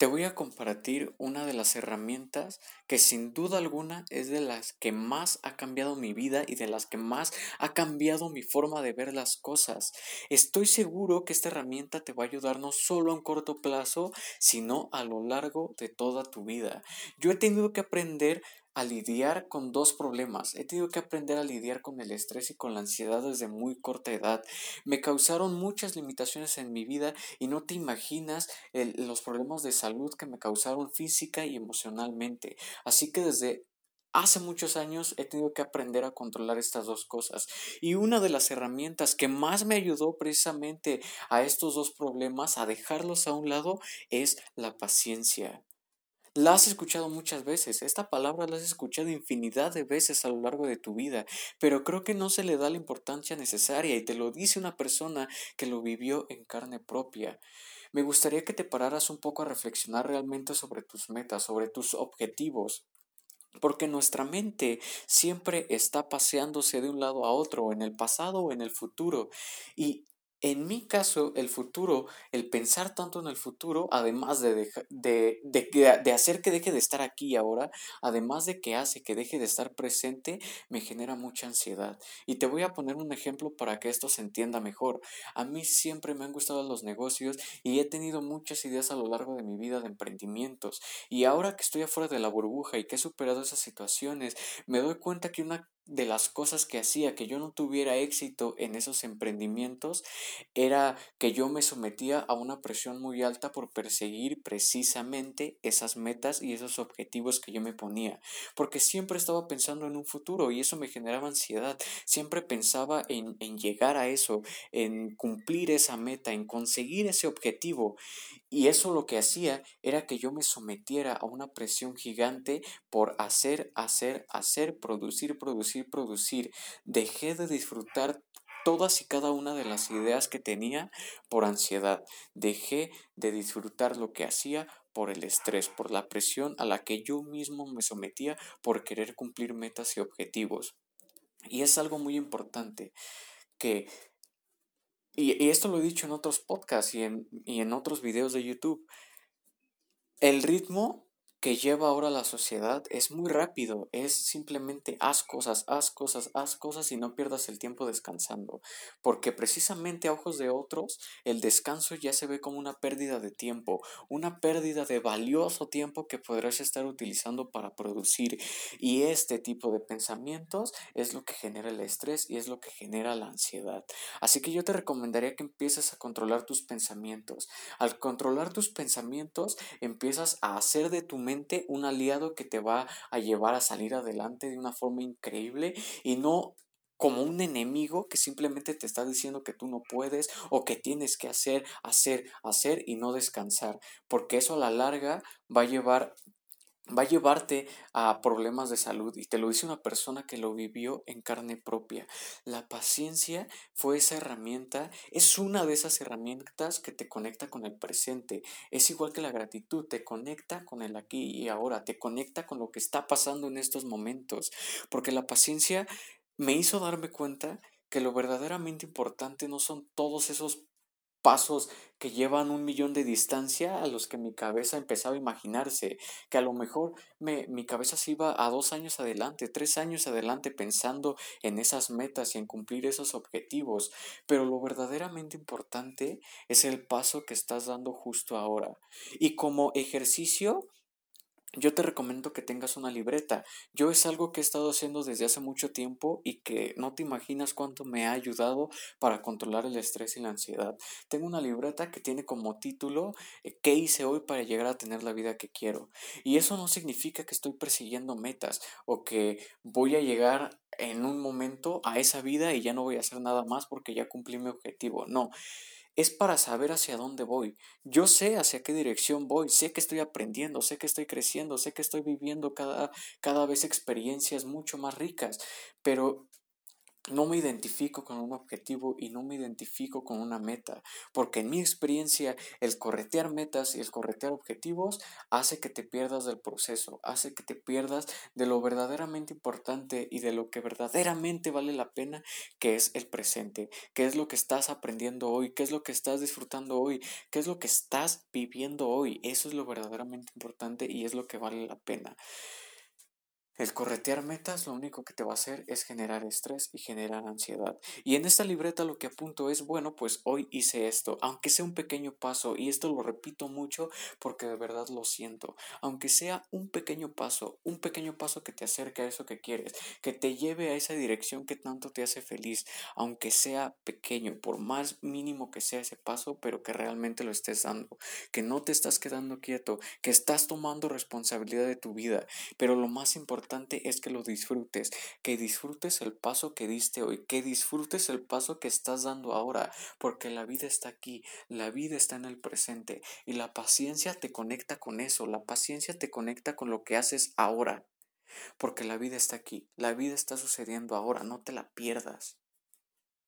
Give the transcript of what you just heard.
te voy a compartir una de las herramientas que sin duda alguna es de las que más ha cambiado mi vida y de las que más ha cambiado mi forma de ver las cosas. Estoy seguro que esta herramienta te va a ayudar no solo a un corto plazo, sino a lo largo de toda tu vida. Yo he tenido que aprender a lidiar con dos problemas. He tenido que aprender a lidiar con el estrés y con la ansiedad desde muy corta edad. Me causaron muchas limitaciones en mi vida y no te imaginas los problemas de salud que me causaron física y emocionalmente. Así que desde Hace muchos años he tenido que aprender a controlar estas dos cosas y una de las herramientas que más me ayudó precisamente a estos dos problemas, a dejarlos a un lado, es la paciencia. La has escuchado muchas veces, esta palabra la has escuchado infinidad de veces a lo largo de tu vida, pero creo que no se le da la importancia necesaria y te lo dice una persona que lo vivió en carne propia. Me gustaría que te pararas un poco a reflexionar realmente sobre tus metas, sobre tus objetivos. Porque nuestra mente siempre está paseándose de un lado a otro, en el pasado o en el futuro. Y en mi caso, el futuro, el pensar tanto en el futuro, además de, de, de, hacer que deje de estar aquí ahora, además de que hace que deje de estar presente, me genera mucha ansiedad. Y te voy a poner un ejemplo para que esto se entienda mejor. A mí siempre me han gustado los negocios y he tenido muchas ideas a lo largo de mi vida de emprendimientos. Y ahora que estoy afuera de la burbuja y que he superado esas situaciones, me doy cuenta que una de las cosas que hacía que yo no tuviera éxito en esos emprendimientos era que yo me sometía a una presión muy alta por perseguir precisamente esas metas y esos objetivos que yo me ponía, porque siempre estaba pensando en un futuro y eso me generaba ansiedad, siempre pensaba en, en llegar a eso, en cumplir esa meta, en conseguir ese objetivo. Y eso lo que hacía era que yo me sometiera a una presión gigante por hacer, hacer, hacer, producir, producir, producir. Dejé de disfrutar todas y cada una de las ideas que tenía por ansiedad. Dejé de disfrutar lo que hacía por el estrés, por la presión a la que yo mismo me sometía por querer cumplir metas y objetivos. Y es algo muy importante que y, esto lo he dicho en otros podcasts y en, y en otros videos de YouTube, el ritmo que lleva ahora la sociedad es muy rápido, es simplemente haz cosas, haz cosas, haz cosas y no pierdas el tiempo descansando, porque precisamente a ojos de otros el descanso ya se ve como una pérdida de tiempo, una pérdida de valioso tiempo que podrás estar utilizando para producir y este tipo de pensamientos es lo que genera el estrés y es lo que genera la ansiedad. Así que yo te recomendaría que empieces a controlar tus pensamientos. Al controlar tus pensamientos empiezas a hacer de tu mente un aliado que te va a llevar a salir adelante de una forma increíble y no como un enemigo que simplemente te está diciendo que tú no puedes o que tienes que hacer, hacer, hacer y no descansar, porque eso a la larga va a llevar va a llevarte a problemas de salud y te lo dice una persona que lo vivió en carne propia. La paciencia fue esa herramienta, es una de esas herramientas que te conecta con el presente. Es igual que la gratitud, te conecta con el aquí y ahora, te conecta con lo que está pasando en estos momentos, porque la paciencia me hizo darme cuenta que lo verdaderamente importante no son todos esos pasos que llevan un millón de distancia a los que mi cabeza empezaba a imaginarse, que a lo mejor me, mi cabeza se iba a dos años adelante, tres años adelante pensando en esas metas y en cumplir esos objetivos, pero lo verdaderamente importante es el paso que estás dando justo ahora. Y como ejercicio, yo te recomiendo que tengas una libreta. Yo es algo que he estado haciendo desde hace mucho tiempo y que no te imaginas cuánto me ha ayudado para controlar el estrés y la ansiedad. Tengo una libreta que tiene como título eh, ¿Qué hice hoy para llegar a tener la vida que quiero? Y eso no significa que estoy persiguiendo metas o que voy a llegar en un momento a esa vida y ya no voy a hacer nada más porque ya cumplí mi objetivo. No es para saber hacia dónde voy. Yo sé hacia qué dirección voy, sé que estoy aprendiendo, sé que estoy creciendo, sé que estoy viviendo cada, cada vez experiencias mucho más ricas, pero no me identifico con un objetivo y no me identifico con una meta, porque en mi experiencia el corretear metas y el corretear objetivos hace que te pierdas del proceso, hace que te pierdas de lo verdaderamente importante y de lo que verdaderamente vale la pena, que es el presente, que es lo que estás aprendiendo hoy, qué es lo que estás disfrutando hoy, qué es lo que estás viviendo hoy, eso es lo verdaderamente importante y es lo que vale la pena. El corretear metas lo único que te va a hacer es generar estrés y generar ansiedad. Y en esta libreta lo que apunto es, bueno, pues hoy hice esto, aunque sea un pequeño paso, y esto lo repito mucho porque de verdad lo siento, aunque sea un pequeño paso, un pequeño paso que te acerque a eso que quieres, que te lleve a esa dirección que tanto te hace feliz, aunque sea pequeño, por más mínimo que sea ese paso, pero que realmente lo estés dando, que no te estás quedando quieto, que estás tomando responsabilidad de tu vida, pero lo más importante es que lo disfrutes, que disfrutes el paso que diste hoy, que disfrutes el paso que estás dando ahora, porque la vida está aquí, la vida está en el presente y la paciencia te conecta con eso, la paciencia te conecta con lo que haces ahora, porque la vida está aquí, la vida está sucediendo ahora, no te la pierdas.